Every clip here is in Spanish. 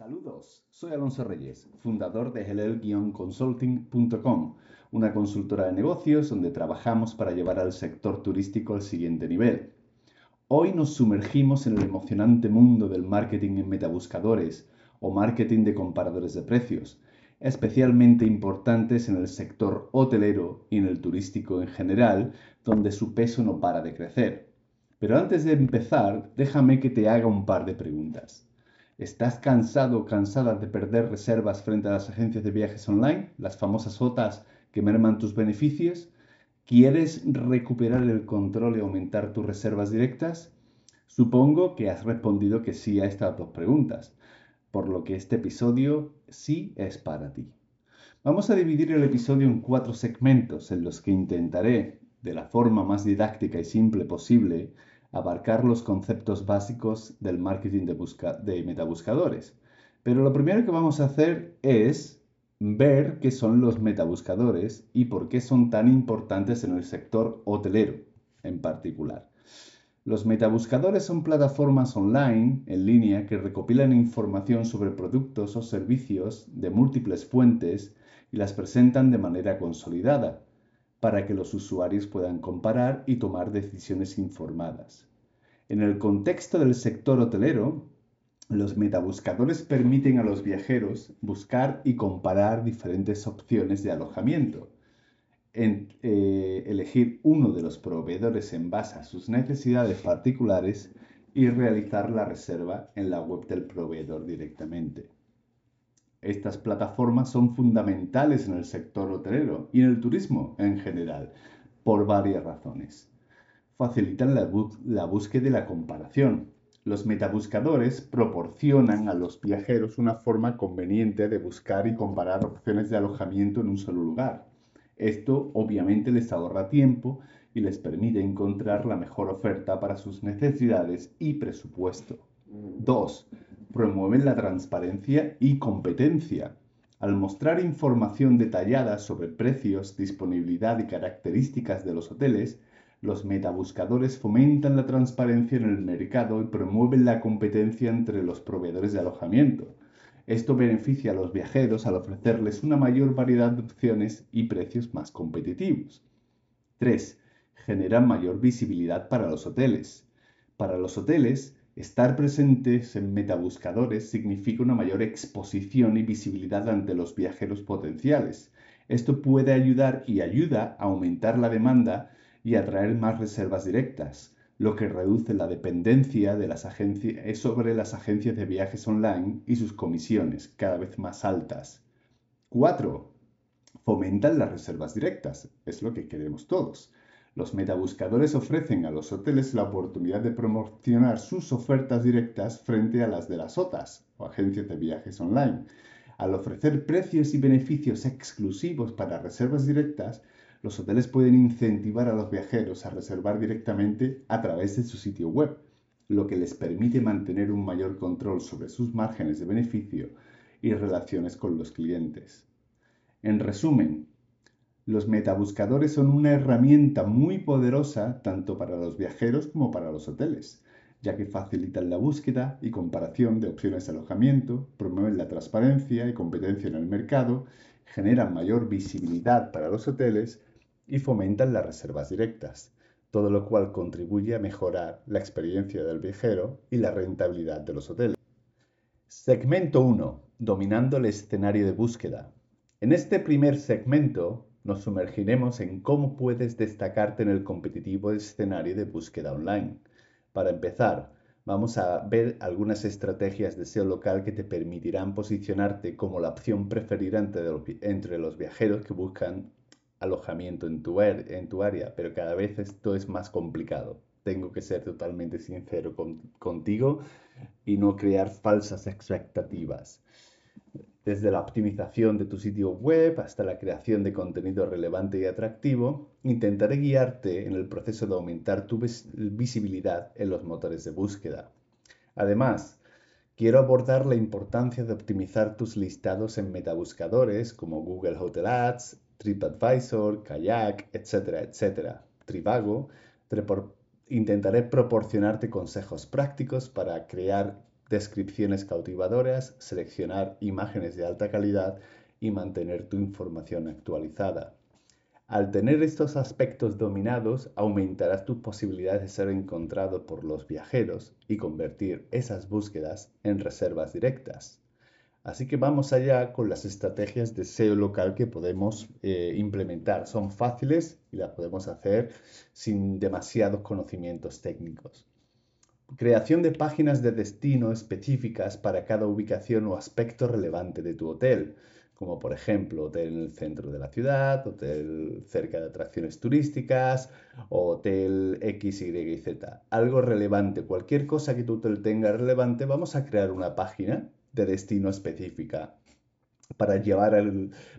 Saludos, soy Alonso Reyes, fundador de helel-consulting.com, una consultora de negocios donde trabajamos para llevar al sector turístico al siguiente nivel. Hoy nos sumergimos en el emocionante mundo del marketing en metabuscadores o marketing de comparadores de precios, especialmente importantes en el sector hotelero y en el turístico en general, donde su peso no para de crecer. Pero antes de empezar, déjame que te haga un par de preguntas. ¿Estás cansado o cansada de perder reservas frente a las agencias de viajes online, las famosas OTAs que merman tus beneficios? ¿Quieres recuperar el control y aumentar tus reservas directas? Supongo que has respondido que sí a estas dos preguntas, por lo que este episodio sí es para ti. Vamos a dividir el episodio en cuatro segmentos en los que intentaré, de la forma más didáctica y simple posible, abarcar los conceptos básicos del marketing de, de metabuscadores. Pero lo primero que vamos a hacer es ver qué son los metabuscadores y por qué son tan importantes en el sector hotelero en particular. Los metabuscadores son plataformas online en línea que recopilan información sobre productos o servicios de múltiples fuentes y las presentan de manera consolidada para que los usuarios puedan comparar y tomar decisiones informadas. En el contexto del sector hotelero, los metabuscadores permiten a los viajeros buscar y comparar diferentes opciones de alojamiento, eh, elegir uno de los proveedores en base a sus necesidades particulares y realizar la reserva en la web del proveedor directamente. Estas plataformas son fundamentales en el sector hotelero y en el turismo en general, por varias razones. Facilitan la, búsqueda y la comparación. Los metabuscadores proporcionan a los viajeros una forma conveniente de buscar y comparar opciones de alojamiento en un solo lugar. Esto obviamente les ahorra tiempo y les permite encontrar la mejor oferta para sus necesidades y presupuesto. 2 promueven la transparencia y competencia. Al mostrar información detallada sobre precios, disponibilidad y características de los hoteles, los metabuscadores fomentan la transparencia en el mercado y promueven la competencia entre los proveedores de alojamiento. Esto beneficia a los viajeros al ofrecerles una mayor variedad de opciones y precios más competitivos. 3. Generan mayor visibilidad para los hoteles. Para los hoteles, Estar presentes en metabuscadores significa una mayor exposición y visibilidad ante los viajeros potenciales. Esto puede ayudar y ayuda a aumentar la demanda y atraer más reservas directas, lo que reduce la dependencia de las agencias sobre las agencias de viajes online y sus comisiones cada vez más altas. 4. Fomentan las reservas directas, es lo que queremos todos. Los metabuscadores ofrecen a los hoteles la oportunidad de promocionar sus ofertas directas frente a las de las OTAs o agencias de viajes online. Al ofrecer precios y beneficios exclusivos para reservas directas, los hoteles pueden incentivar a los viajeros a reservar directamente a través de su sitio web, lo que les permite mantener un mayor control sobre sus márgenes de beneficio y relaciones con los clientes. En resumen, los metabuscadores son una herramienta muy poderosa tanto para los viajeros como para los hoteles, ya que facilitan la búsqueda y comparación de opciones de alojamiento, promueven la transparencia y competencia en el mercado, generan mayor visibilidad para los hoteles y fomentan las reservas directas, todo lo cual contribuye a mejorar la experiencia del viajero y la rentabilidad de los hoteles. Segmento 1. Dominando el escenario de búsqueda. En este primer segmento nos sumergiremos en cómo puedes destacarte en el competitivo escenario de búsqueda online. Para empezar, vamos a ver algunas estrategias de SEO local que te permitirán posicionarte como la opción preferida entre, los viajeros que buscan alojamiento en tu, área, pero cada vez esto es más complicado. Tengo que ser totalmente sincero contigo y no crear falsas expectativas desde la optimización de tu sitio web hasta la creación de contenido relevante y atractivo, intentaré guiarte en el proceso de aumentar tu visibilidad en los motores de búsqueda. Además, quiero abordar la importancia de optimizar tus listados en metabuscadores como Google Hotel Ads, TripAdvisor, Kayak, etcétera, etcétera. Trivago, intentaré proporcionarte consejos prácticos para crear descripciones cautivadoras, seleccionar imágenes de alta calidad y mantener tu información actualizada. Al tener estos aspectos dominados, aumentarás tus posibilidades de ser encontrado por los viajeros y convertir esas búsquedas en reservas directas. Así que vamos allá con las estrategias de SEO local que podemos eh, implementar. Son fáciles y las podemos hacer sin demasiados conocimientos técnicos. Creación de páginas de destino específicas para cada ubicación o aspecto relevante de tu hotel como por ejemplo hotel en el centro de la ciudad, hotel cerca de atracciones turísticas, hotel X, Y y Z. Algo relevante, cualquier cosa que tu hotel tenga relevante, vamos a crear una página de destino específica para llevar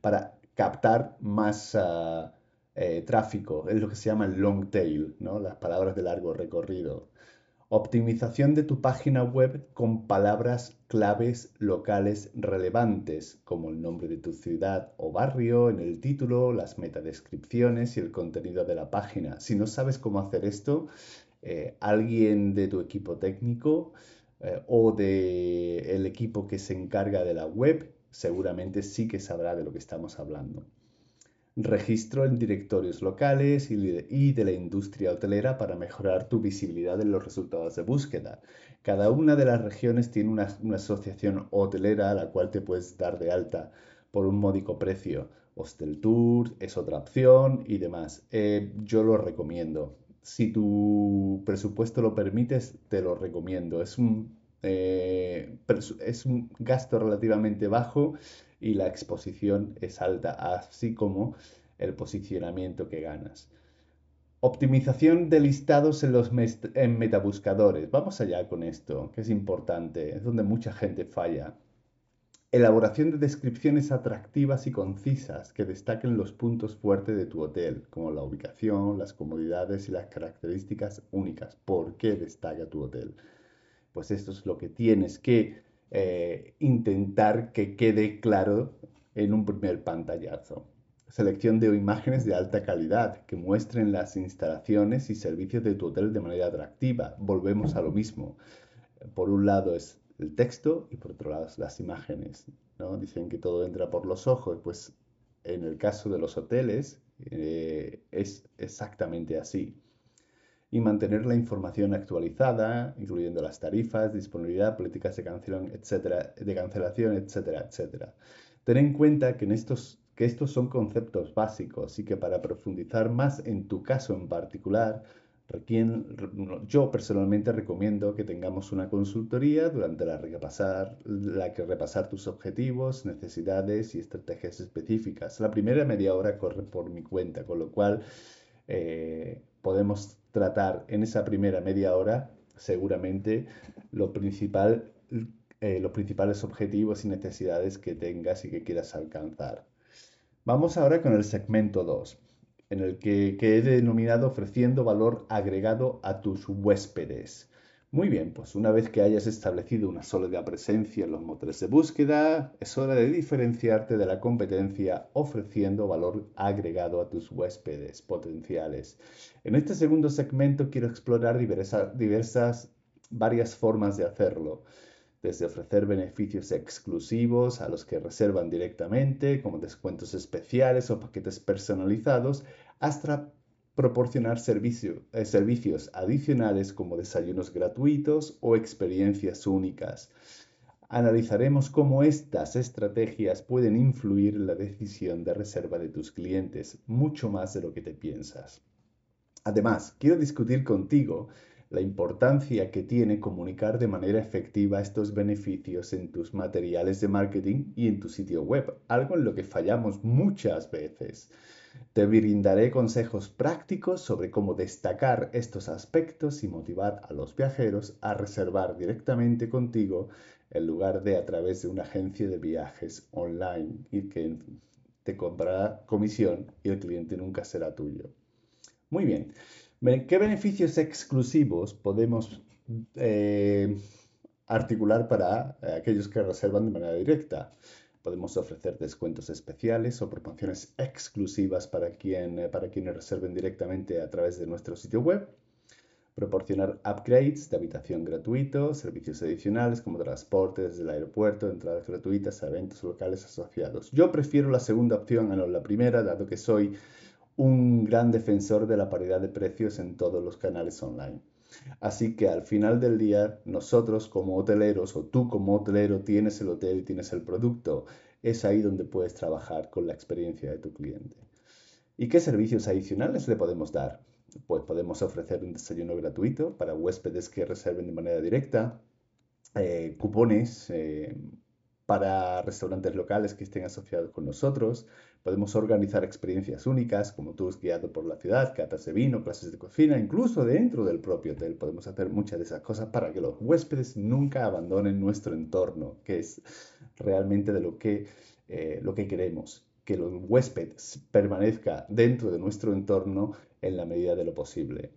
para captar más ah, eh, tráfico. Es lo que se llama el long tail, ¿no? las palabras de largo recorrido. Optimización de tu página web con palabras claves locales relevantes, como el nombre de tu ciudad o barrio en el título, las metadescripciones y el contenido de la página. Si no sabes cómo hacer esto, eh, alguien de tu equipo técnico eh, o del equipo que se encarga de la web seguramente sí que sabrá de lo que estamos hablando registro en directorios locales y de la industria hotelera para mejorar tu visibilidad en los resultados de búsqueda. Cada una de las regiones tiene una, asociación hotelera a la cual te puedes dar de alta por un módico precio. Hostel Tour es otra opción y demás. Eh, yo lo recomiendo. Si tu presupuesto lo permites, te lo recomiendo. Es un, eh, es un gasto relativamente bajo y la exposición es alta, así como el posicionamiento que ganas. Optimización de listados en los en metabuscadores. Vamos allá con esto, que es importante, es donde mucha gente falla. Elaboración de descripciones atractivas y concisas que destaquen los puntos fuertes de tu hotel, como la ubicación, las comodidades y las características únicas. ¿Por qué destaca tu hotel? Pues esto es lo que tienes que eh, intentar que quede claro en un primer pantallazo. Selección de imágenes de alta calidad que muestren las instalaciones y servicios de tu hotel de manera atractiva. Volvemos a lo mismo. Por un lado es el texto y por otro lado las imágenes. ¿no? Dicen que todo entra por los ojos. Pues en el caso de los hoteles eh, es exactamente así y mantener la información actualizada, incluyendo las tarifas, disponibilidad, políticas de cancelación, etcétera, de cancelación, etcétera, etcétera. Ten en cuenta que, estos son conceptos básicos y que para profundizar más en tu caso en particular, yo personalmente recomiendo que tengamos una consultoría durante la que repasar tus objetivos, necesidades y estrategias específicas. La primera media hora corre por mi cuenta, con lo cual eh, podemos tratar en esa primera media hora seguramente lo principal, eh, los principales objetivos y necesidades que tengas y que quieras alcanzar. Vamos ahora con el segmento 2, en el que, he denominado ofreciendo valor agregado a tus huéspedes. Muy bien, pues una vez que hayas establecido una sólida presencia en los motores de búsqueda, es hora de diferenciarte de la competencia ofreciendo valor agregado a tus huéspedes potenciales. En este segundo segmento quiero explorar diversas varias formas de hacerlo desde ofrecer beneficios exclusivos a los que reservan directamente, como descuentos especiales o paquetes personalizados, hasta proporcionar eh, servicios adicionales como desayunos gratuitos o experiencias únicas. Analizaremos cómo estas estrategias pueden influir en la decisión de reserva de tus clientes, mucho más de lo que te piensas. Además, quiero discutir contigo la importancia que tiene comunicar de manera efectiva estos beneficios en tus materiales de marketing y en tu sitio web, algo en lo que fallamos muchas veces. Te brindaré consejos prácticos sobre cómo destacar estos aspectos y motivar a los viajeros a reservar directamente contigo en lugar de a través de una agencia de viajes online y que te comprará comisión y el cliente nunca será tuyo. Muy bien. ¿Qué beneficios exclusivos podemos eh, articular para aquellos que reservan de manera directa? Podemos ofrecer descuentos especiales o promociones exclusivas para, quien, para quienes reserven directamente a través de nuestro sitio web. proporcionar upgrades de habitación gratuito, servicios adicionales como transporte desde el aeropuerto, entradas gratuitas a eventos locales asociados. Yo prefiero la segunda opción a la primera, dado que soy un gran defensor de la paridad de precios en todos los canales online. Así que al final del día, nosotros como hoteleros o tú como hotelero tienes el hotel y tienes el producto. Es ahí donde puedes trabajar con la experiencia de tu cliente. ¿Y qué servicios adicionales le podemos dar? pues podemos ofrecer un desayuno gratuito para huéspedes que reserven de manera directa, eh, cupones eh, para restaurantes locales que estén asociados con nosotros, podemos organizar experiencias únicas como tours guiados por la ciudad, catas de vino, clases de cocina, incluso dentro del propio hotel podemos hacer muchas de esas cosas para que los huéspedes nunca abandonen nuestro entorno, que es realmente de lo que, eh, lo que queremos que los huéspedes permanezca dentro de nuestro entorno en la medida de lo posible.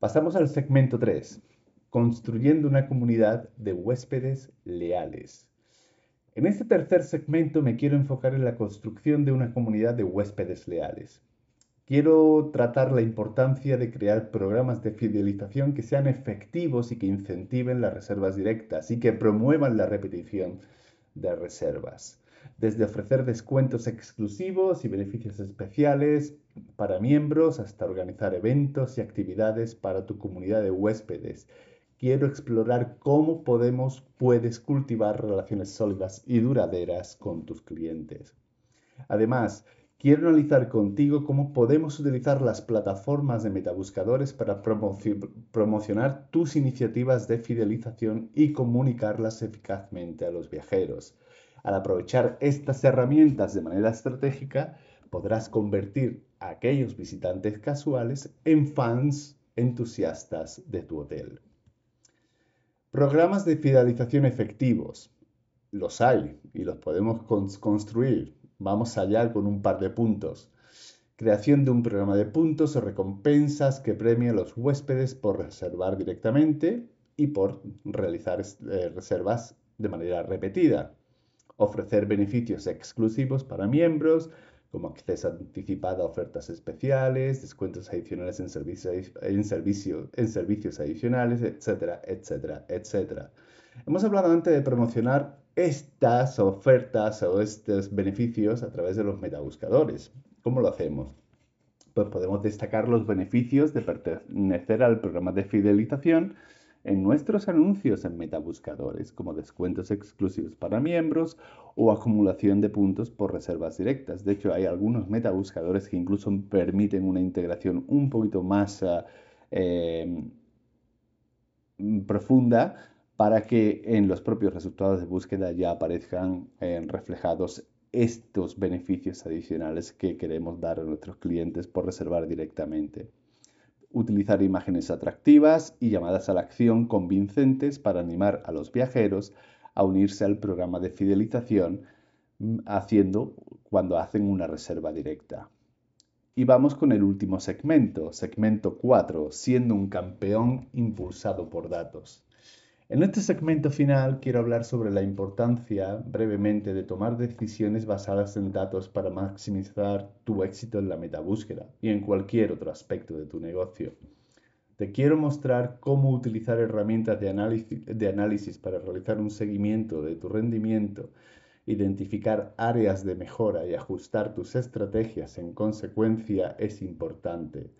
Pasamos al segmento 3, construyendo una comunidad de huéspedes leales. En este tercer segmento me quiero enfocar en la construcción de una comunidad de huéspedes leales. Quiero tratar la importancia de crear programas de fidelización que sean efectivos y que incentiven las reservas directas y que promuevan la repetición de reservas desde ofrecer descuentos exclusivos y beneficios especiales para miembros hasta organizar eventos y actividades para tu comunidad de huéspedes. Quiero explorar cómo podemos, puedes cultivar relaciones sólidas y duraderas con tus clientes. Además, quiero analizar contigo cómo podemos utilizar las plataformas de metabuscadores para promocionar tus iniciativas de fidelización y comunicarlas eficazmente a los viajeros. Al aprovechar estas herramientas de manera estratégica, podrás convertir a aquellos visitantes casuales en fans entusiastas de tu hotel. Programas de fidelización efectivos. Los hay y los podemos construir. Vamos allá con un par de puntos. Creación de un programa de puntos o recompensas que premie a los huéspedes por reservar directamente y por realizar eh, reservas de manera repetida ofrecer beneficios exclusivos para miembros, como acceso anticipado a ofertas especiales, descuentos adicionales en, en, en servicios adicionales, etcétera, etcétera, etcétera. Hemos hablado antes de promocionar estas ofertas o estos beneficios a través de los metabuscadores. ¿Cómo lo hacemos? Pues podemos destacar los beneficios de pertenecer al programa de fidelización en nuestros anuncios en metabuscadores, como descuentos exclusivos para miembros o acumulación de puntos por reservas directas. De hecho, hay algunos metabuscadores que incluso permiten una integración un poquito más ah, em, profunda para que en los propios resultados de búsqueda ya aparezcan eh, reflejados estos beneficios adicionales que queremos dar a nuestros clientes por reservar directamente utilizar imágenes atractivas y llamadas a la acción convincentes para animar a los viajeros a unirse al programa de fidelización mm, haciendo cuando hacen una reserva directa. Y vamos con el último segmento, segmento 4, siendo un campeón impulsado por datos. En este segmento final quiero hablar sobre la importancia brevemente de tomar decisiones basadas en datos para maximizar tu éxito en la metabúsqueda y en cualquier otro aspecto de tu negocio. Te quiero mostrar cómo utilizar herramientas de análisis, de análisis para realizar un seguimiento de tu rendimiento, identificar áreas de mejora y ajustar tus estrategias en consecuencia es importante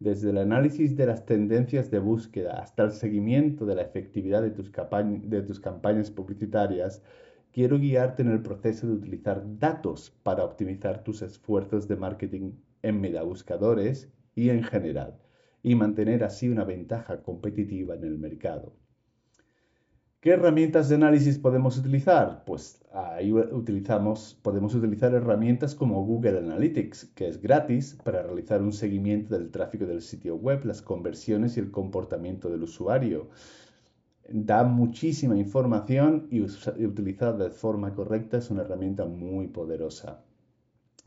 desde el análisis de las tendencias de búsqueda hasta el seguimiento de la efectividad de tus, de tus campañas publicitarias, quiero guiarte en el proceso de utilizar datos para optimizar tus esfuerzos de marketing en metabuscadores y en general, y mantener así una ventaja competitiva en el mercado. ¿Qué herramientas de análisis podemos utilizar? Pues ahí utilizamos, podemos utilizar herramientas como Google Analytics, que es gratis para realizar un seguimiento del tráfico del sitio web, las conversiones y el comportamiento del usuario. Da muchísima información y utilizada de forma correcta es una herramienta muy poderosa.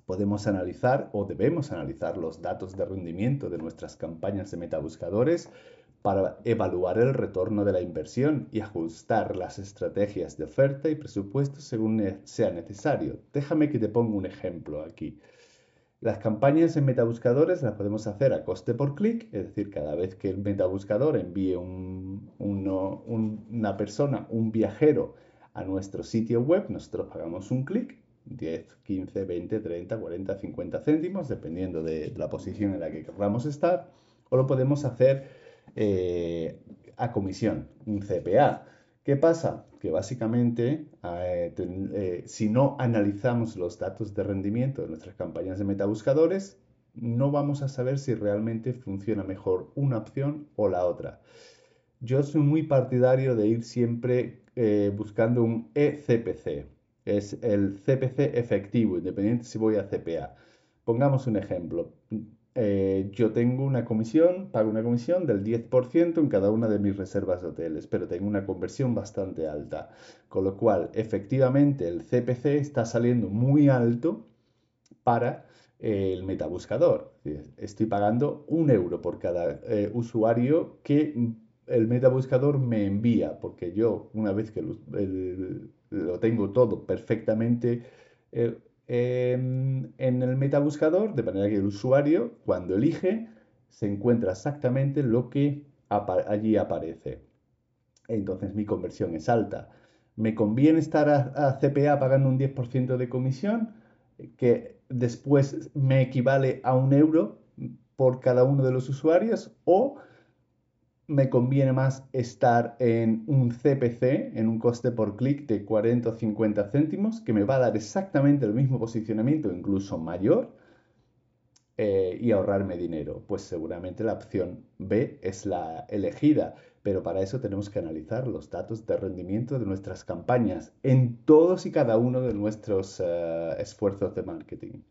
Podemos analizar o debemos analizar los datos de rendimiento de nuestras campañas de metabuscadores para evaluar el retorno de la inversión y ajustar las estrategias de oferta y presupuesto según sea necesario. Déjame que te ponga un ejemplo aquí. Las campañas en metabuscadores las podemos hacer a coste por clic, es decir, cada vez que el metabuscador envíe una persona, un viajero a nuestro sitio web, nosotros pagamos un clic, 10, 15, 20, 30, 40, 50 céntimos, dependiendo de la posición en la que queramos estar, o lo podemos hacer eh, a comisión, un CPA. ¿Qué pasa? Que básicamente, eh, eh, si no analizamos los datos de rendimiento de nuestras campañas de metabuscadores, no vamos a saber si realmente funciona mejor una opción o la otra. Yo soy muy partidario de ir siempre buscando un eCPC. Es el CPC efectivo, independiente si voy a CPA. Pongamos un ejemplo. Eh, yo tengo una comisión, pago una comisión del 10% en cada una de mis reservas de hoteles, pero tengo una conversión bastante alta. Con lo cual, efectivamente, el CPC está saliendo muy alto para eh, el metabuscador. Estoy pagando un euro por cada eh, usuario que el metabuscador me envía, porque yo, una vez que lo, tengo todo perfectamente en el metabuscador, de manera que el usuario, cuando elige, se encuentra exactamente lo que allí aparece. Entonces mi conversión es alta. ¿Me conviene estar a, CPA pagando un 10% de comisión? que después me equivale a un euro por cada uno de los usuarios o me conviene más estar en un CPC, en un coste por clic de 40 o 50 céntimos, que me va a dar exactamente el mismo posicionamiento, incluso mayor, eh, y ahorrarme dinero. Pues seguramente la opción B es la elegida, pero para eso tenemos que analizar los datos de rendimiento de nuestras campañas en todos y cada uno de nuestros eh, esfuerzos de marketing.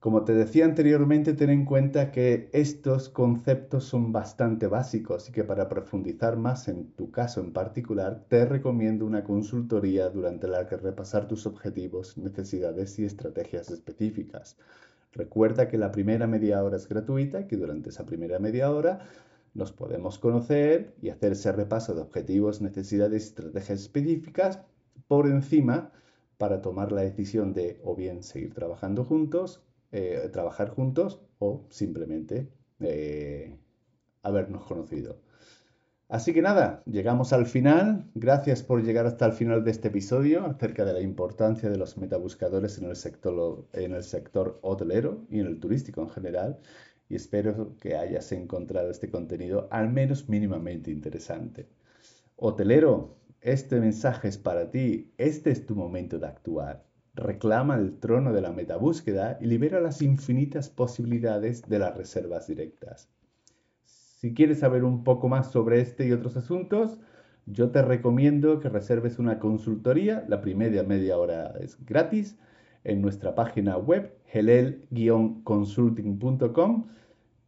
Como te decía anteriormente, ten en cuenta que estos conceptos son bastante básicos y que para profundizar más en tu caso en particular, te recomiendo una consultoría durante la que repasar tus objetivos, necesidades y estrategias específicas. Recuerda que la primera media hora es gratuita y que durante esa primera media hora nos podemos conocer y hacer ese repaso de objetivos, necesidades y estrategias específicas por encima para tomar la decisión de o bien seguir trabajando juntos eh, trabajar juntos o simplemente eh, habernos conocido. Así que nada, llegamos al final. Gracias por llegar hasta el final de este episodio acerca de la importancia de los metabuscadores en el sector, en el sector hotelero y en el turístico en general. Y espero que hayas encontrado este contenido al menos mínimamente interesante. Hotelero, este mensaje es para ti. Este es tu momento de actuar reclama el trono de la metabúsqueda y libera las infinitas posibilidades de las reservas directas. Si quieres saber un poco más sobre este y otros asuntos, yo te recomiendo que reserves una consultoría, la primera media hora es gratis, en nuestra página web helel-consulting.com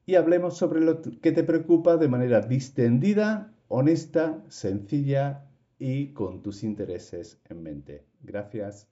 y hablemos sobre lo que te preocupa de manera distendida, honesta, sencilla y con tus intereses en mente. Gracias.